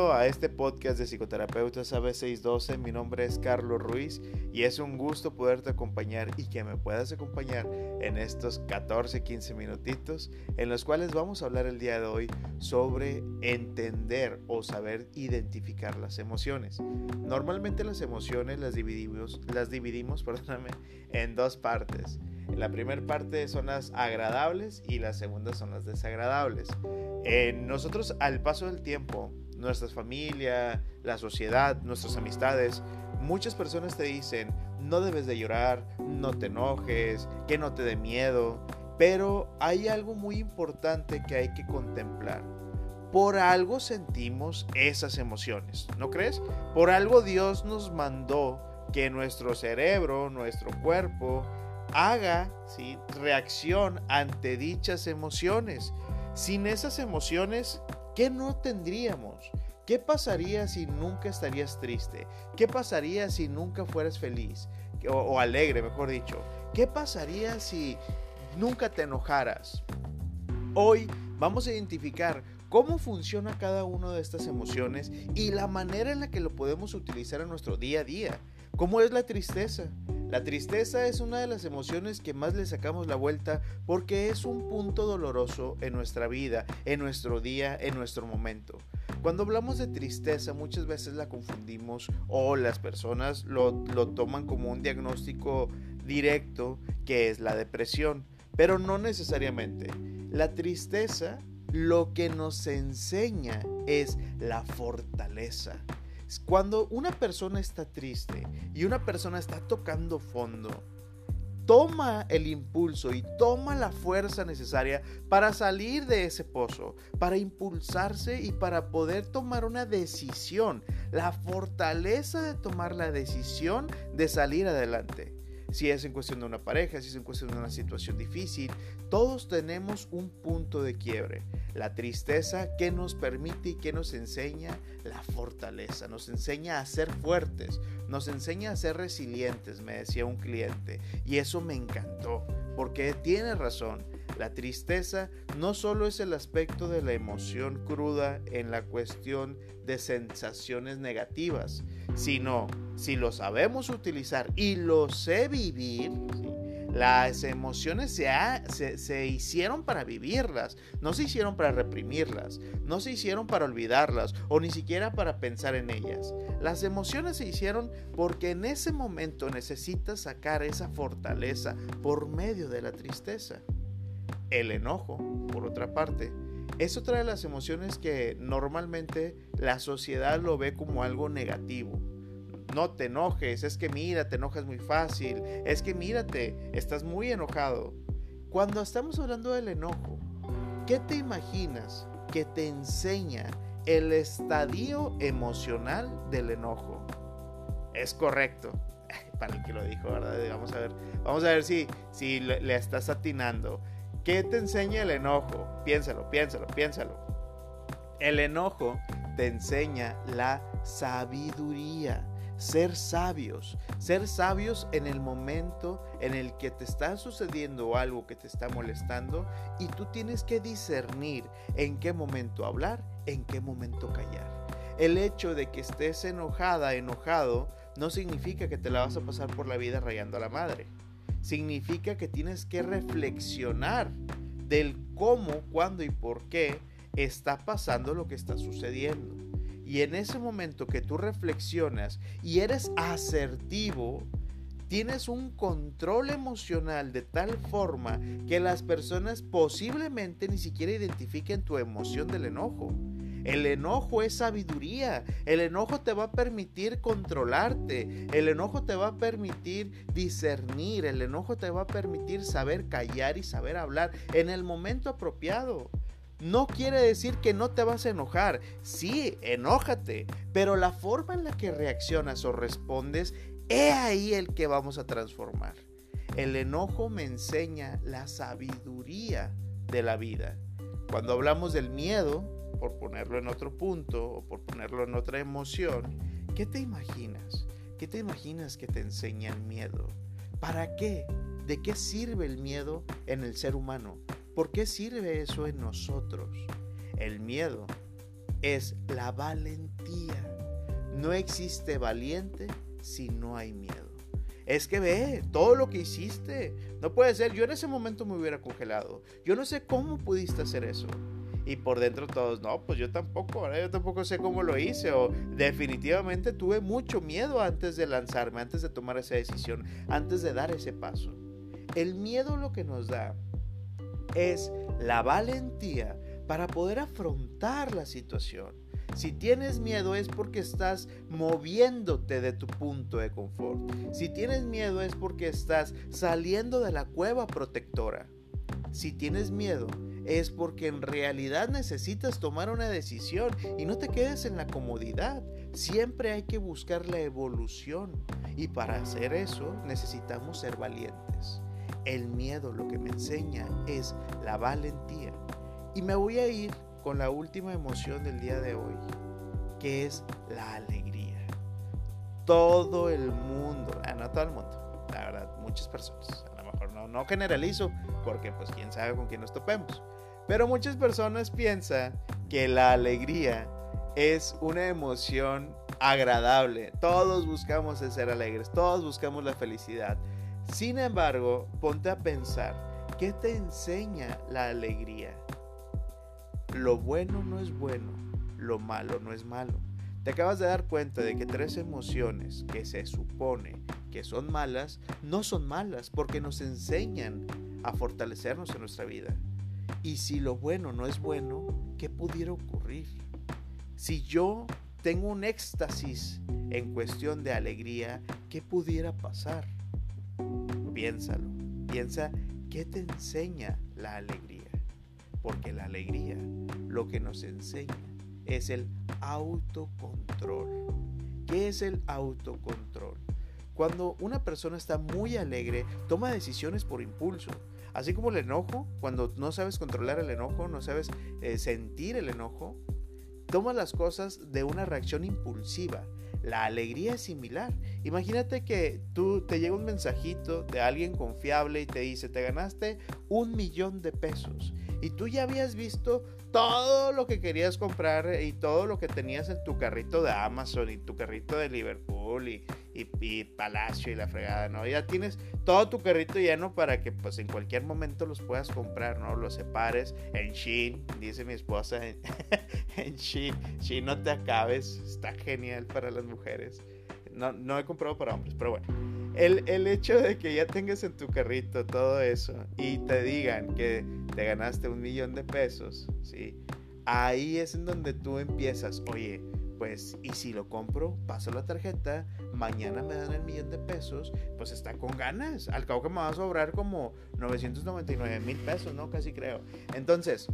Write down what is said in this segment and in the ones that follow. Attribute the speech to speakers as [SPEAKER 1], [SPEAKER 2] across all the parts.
[SPEAKER 1] Bienvenido a este podcast de Psicoterapeutas AB612. Mi nombre es Carlos Ruiz y es un gusto poderte acompañar y que me puedas acompañar en estos 14, 15 minutitos en los cuales vamos a hablar el día de hoy sobre entender o saber identificar las emociones. Normalmente las emociones las dividimos, las dividimos perdóname, en dos partes. La primera parte son las agradables y la segunda son las desagradables. nosotros al paso del tiempo, nuestra familia, la sociedad, nuestras amistades, muchas personas te dicen, no debes de llorar, no te enojes, que no te dé miedo, pero hay algo muy importante que hay que contemplar. Por algo sentimos esas emociones, ¿no crees? Por algo Dios nos mandó que nuestro cerebro, nuestro cuerpo, haga ¿sí? reacción ante dichas emociones. Sin esas emociones, ¿qué no tendríamos? ¿Qué pasaría si nunca estarías triste? ¿Qué pasaría si nunca fueras feliz? O, alegre, mejor dicho. ¿Qué pasaría si nunca te enojaras? Hoy vamos a identificar cómo funciona cada una de estas emociones y la manera en la que lo podemos utilizar en nuestro día a día. ¿Cómo es la tristeza? La tristeza es una de las emociones que más le sacamos la vuelta porque es un punto doloroso en nuestra vida, en nuestro día, en nuestro momento. Cuando hablamos de tristeza muchas veces la confundimos o las personas lo, toman como un diagnóstico directo que es la depresión, pero no necesariamente. La tristeza lo que nos enseña es la fortaleza. Cuando una persona está triste y una persona está tocando fondo, toma el impulso y toma la fuerza necesaria para salir de ese pozo, para impulsarse y para poder tomar una decisión, la fortaleza de tomar la decisión de salir adelante si es en cuestión de una pareja, si es en cuestión de una situación difícil, todos tenemos un punto de quiebre. La tristeza que nos permite y que nos enseña la fortaleza, nos enseña a ser fuertes, nos enseña a ser resilientes, me decía un cliente. Y eso me encantó, porque tiene razón. La tristeza no solo es el aspecto de la emoción cruda en la cuestión de sensaciones negativas, sino si lo sabemos utilizar y lo sé vivir, las emociones se, se, hicieron para vivirlas, no se hicieron para reprimirlas, no se hicieron para olvidarlas o ni siquiera para pensar en ellas. Las emociones se hicieron porque en ese momento necesitas sacar esa fortaleza por medio de la tristeza. El enojo, por otra parte, es otra de las emociones que normalmente la sociedad lo ve como algo negativo. No te enojes, es que mira, te enojas muy fácil, es que mírate, estás muy enojado. Cuando estamos hablando del enojo, ¿qué te imaginas que te enseña el estadio emocional del enojo? Es correcto, para el que lo dijo, ¿verdad? Vamos a ver, vamos a ver si, si le, le estás atinando. ¿Qué te enseña el enojo? Piénsalo, piénsalo, piénsalo. El enojo te enseña la sabiduría. Ser sabios, ser sabios en el momento en el que te está sucediendo algo que te está molestando y tú tienes que discernir en qué momento hablar, en qué momento callar. El hecho de que estés enojada, enojado, no significa que te la vas a pasar por la vida rayando a la madre significa que tienes que reflexionar del cómo, cuándo y por qué está pasando lo que está sucediendo. Y en ese momento que tú reflexionas y eres asertivo, tienes un control emocional de tal forma que las personas posiblemente ni siquiera identifiquen tu emoción del enojo. El enojo es sabiduría. El enojo te va a permitir controlarte. El enojo te va a permitir discernir. El enojo te va a permitir saber callar y saber hablar en el momento apropiado. No quiere decir que no te vas a enojar. Sí, enójate. Pero la forma en la que reaccionas o respondes, es ahí el que vamos a transformar. El enojo me enseña la sabiduría de la vida. Cuando hablamos del miedo, por ponerlo en otro punto o por ponerlo en otra emoción, ¿qué te imaginas? ¿Qué te imaginas que te enseña el miedo? ¿Para qué? ¿De qué sirve el miedo en el ser humano? ¿Por qué sirve eso en nosotros? El miedo es la valentía. No existe valiente si no hay miedo. Es que ve todo lo que hiciste. No puede ser. Yo en ese momento me hubiera congelado. Yo no sé cómo pudiste hacer eso. Y por dentro todos, no, pues yo tampoco, yo tampoco sé cómo lo hice. O definitivamente tuve mucho miedo antes de lanzarme, antes de tomar esa decisión, antes de dar ese paso. El miedo lo que nos da es la valentía para poder afrontar la situación. Si tienes miedo es porque estás moviéndote de tu punto de confort. Si tienes miedo es porque estás saliendo de la cueva protectora. Si tienes miedo es porque en realidad necesitas tomar una decisión y no te quedes en la comodidad. Siempre hay que buscar la evolución y para hacer eso necesitamos ser valientes. El miedo lo que me enseña es la valentía. Y me voy a ir con la última emoción del día de hoy, que es la alegría. Todo el mundo, ah, no todo el mundo, la verdad, muchas personas, a lo mejor no, no generalizo, porque pues quién sabe con quién nos topemos, pero muchas personas piensan que la alegría es una emoción agradable. Todos buscamos ser alegres, todos buscamos la felicidad. Sin embargo, ponte a pensar, ¿qué te enseña la alegría? Lo bueno no es bueno, lo malo no es malo. Te acabas de dar cuenta de que tres emociones que se supone que son malas, no son malas porque nos enseñan a fortalecernos en nuestra vida. Y si lo bueno no es bueno, ¿qué pudiera ocurrir? Si yo tengo un éxtasis en cuestión de alegría, ¿qué pudiera pasar? Piénsalo, piensa qué te enseña la alegría porque la alegría lo que nos enseña es el autocontrol. ¿Qué es el autocontrol? Cuando una persona está muy alegre, toma decisiones por impulso. Así como el enojo, cuando no sabes controlar el enojo, no sabes eh, sentir el enojo, toma las cosas de una reacción impulsiva. La alegría es similar. Imagínate que tú te llega un mensajito de alguien confiable y te dice, te ganaste un millón de pesos y tú ya habías visto todo lo que querías comprar y todo lo que tenías en tu carrito de Amazon y tu carrito de Liverpool y, y, Palacio y la fregada, ¿no? Ya tienes todo tu carrito lleno para que pues en cualquier momento los puedas comprar, ¿no? Los separes en Shein, dice mi esposa, en, en Shein no te acabes, está genial para las mujeres. No, no he comprado para hombres, pero bueno. El, el, hecho de que ya tengas en tu carrito todo eso y te digan que te ganaste un millón de pesos, ¿sí? Ahí es en donde tú empiezas, oye, pues, y si lo compro, paso la tarjeta, mañana me dan el millón de pesos, pues está con ganas. Al cabo que me va a sobrar como 999 mil pesos, ¿no? Casi creo. Entonces,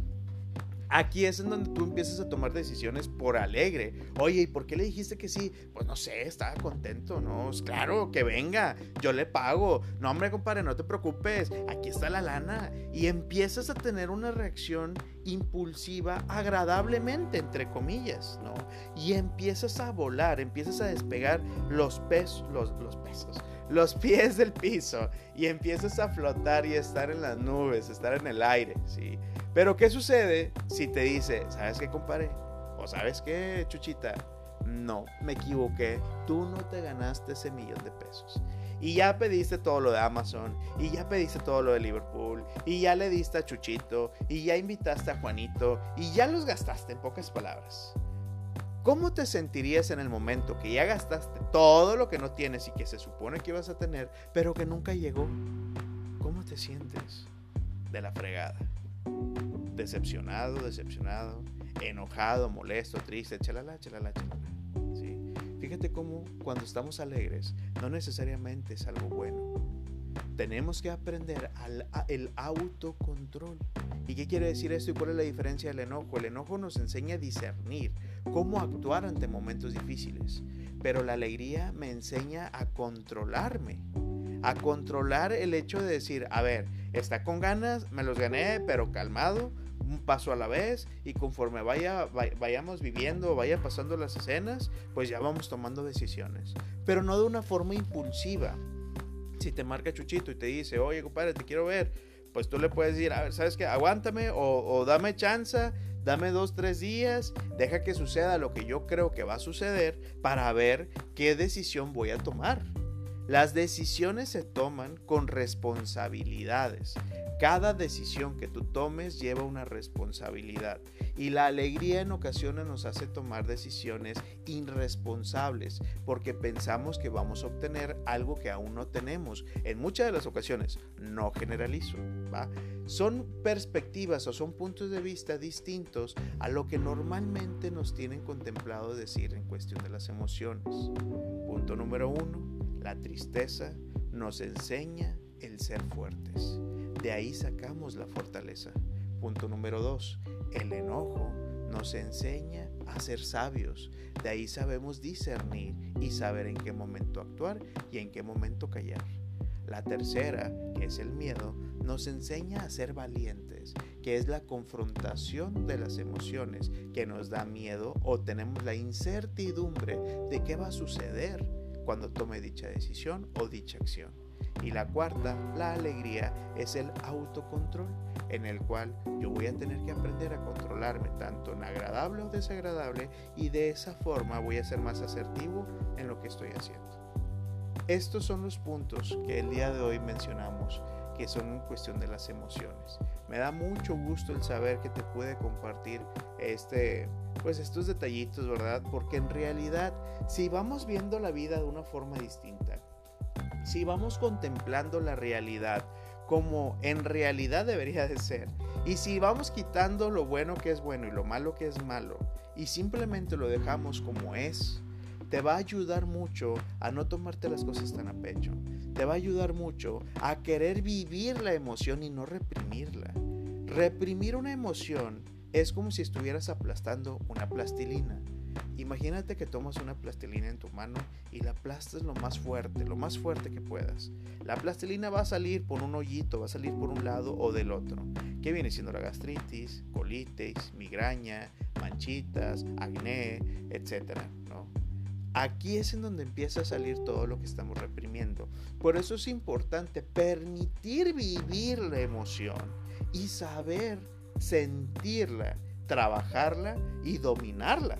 [SPEAKER 1] Aquí es en donde tú empiezas a tomar decisiones por alegre. Oye, ¿y por qué le dijiste que sí? Pues no sé, estaba contento, ¿no? Claro, que venga, yo le pago. No, hombre, compadre, no te preocupes, aquí está la lana. Y empiezas a tener una reacción impulsiva agradablemente, entre comillas, ¿no? Y empiezas a volar, empiezas a despegar los pesos, los, los pesos, los pies del piso y empiezas a flotar y estar en las nubes, estar en el aire, ¿sí? Pero ¿qué sucede si te dice, ¿sabes qué, compadre? ¿O sabes qué, chuchita? No, me equivoqué, tú no te ganaste ese millón de pesos. Y ya pediste todo lo de Amazon, y ya pediste todo lo de Liverpool, y ya le diste a Chuchito, y ya invitaste a Juanito, y ya los gastaste en pocas palabras. ¿Cómo te sentirías en el momento que ya gastaste todo lo que no tienes y que se supone que ibas a tener, pero que nunca llegó? ¿Cómo te sientes? De la fregada. Decepcionado, decepcionado, enojado, molesto, triste, chalala, chalala, chalala. ¿Sí? Fíjate cómo cuando estamos alegres no necesariamente es algo bueno. Tenemos que aprender al, el autocontrol. ¿Y qué quiere decir esto y cuál es la diferencia del enojo? El enojo nos enseña a discernir cómo actuar ante momentos difíciles, pero la alegría me enseña a controlarme, a controlar el hecho de decir, a ver, está con ganas, me los gané, pero calmado, un paso a la vez y conforme vaya, vayamos viviendo, vaya pasando las escenas, pues ya vamos tomando decisiones, pero no de una forma impulsiva. Si te marca Chuchito y te dice, oye compadre, te quiero ver, pues tú le puedes decir, a ver, ¿sabes qué? Aguántame o dame chance Dame dos, tres días, deja que suceda lo que yo creo que va a suceder para ver qué decisión voy a tomar. Las decisiones se toman con responsabilidades. Cada decisión que tú tomes lleva una responsabilidad y la alegría en ocasiones nos hace tomar decisiones irresponsables porque pensamos que vamos a obtener algo que aún no tenemos. En muchas de las ocasiones, no generalizo. Son perspectivas o son puntos de vista distintos a lo que normalmente nos tienen contemplado decir en cuestión de las emociones. Punto número uno, la tristeza nos enseña el ser fuertes. De ahí sacamos la fortaleza. Punto número dos, el enojo nos enseña a ser sabios. De ahí sabemos discernir y saber en qué momento actuar y en qué momento callar. La tercera, que es el miedo, nos enseña a ser valientes, que es la confrontación de las emociones que nos da miedo o tenemos la incertidumbre de qué va a suceder cuando tome dicha decisión o dicha acción. Y la cuarta, la alegría, es el autocontrol, en el cual yo voy a tener que aprender a controlarme tanto en agradable o desagradable y de esa forma voy a ser más asertivo en lo que estoy haciendo. Estos son los puntos que el día de hoy mencionamos, que son en cuestión de las emociones. Me da mucho gusto el saber que te puede compartir este, pues estos detallitos, ¿verdad? Porque en realidad, si vamos viendo la vida de una forma distinta, si vamos contemplando la realidad como en realidad debería de ser, y si vamos quitando lo bueno que es bueno y lo malo que es malo, y simplemente lo dejamos como es, te va a ayudar mucho a no tomarte las cosas tan a pecho. Te va a ayudar mucho a querer vivir la emoción y no reprimirla. Reprimir una emoción es como si estuvieras aplastando una plastilina. Imagínate que tomas una plastilina en tu mano y la aplastas lo más fuerte, lo más fuerte que puedas. La plastilina va a salir por un hoyito, va a salir por un lado o del otro. ¿Qué viene siendo la gastritis, colitis, migraña, manchitas, acné, etcétera? ¿no? Aquí es en donde empieza a salir todo lo que estamos reprimiendo. Por eso es importante permitir vivir la emoción y saber sentirla, trabajarla y dominarla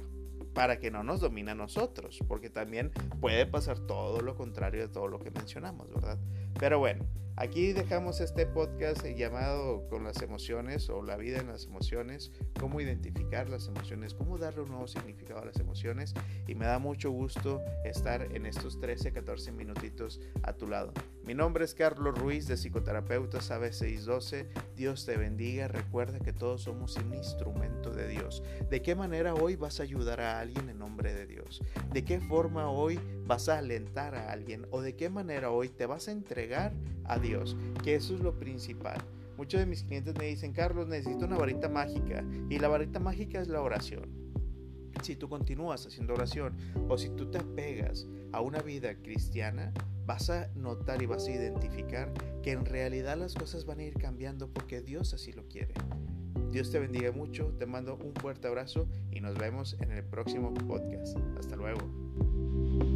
[SPEAKER 1] para que no nos domine a nosotros, porque también puede pasar todo lo contrario de todo lo que mencionamos, ¿verdad? Pero bueno, Aquí dejamos este podcast llamado con las emociones o la vida en las emociones, cómo identificar las emociones, cómo darle un nuevo significado a las emociones y me da mucho gusto estar en estos 13, 14 minutitos a tu lado. Mi nombre es Carlos Ruiz de Psicoterapeutas AB612. Dios te bendiga. Recuerda que todos somos un instrumento de Dios. ¿De qué manera hoy vas a ayudar a alguien en nombre de Dios? ¿De qué forma hoy vas a alentar a alguien? ¿O de qué manera hoy te vas a entregar a Dios? Que eso es lo principal. Muchos de mis clientes me dicen, Carlos, necesito una varita mágica. Y la varita mágica es la oración. Si tú continúas haciendo oración o si tú te apegas a una vida cristiana, vas a notar y vas a identificar que en realidad las cosas van a ir cambiando porque Dios así lo quiere. Dios te bendiga mucho, te mando un fuerte abrazo y nos vemos en el próximo podcast. Hasta luego.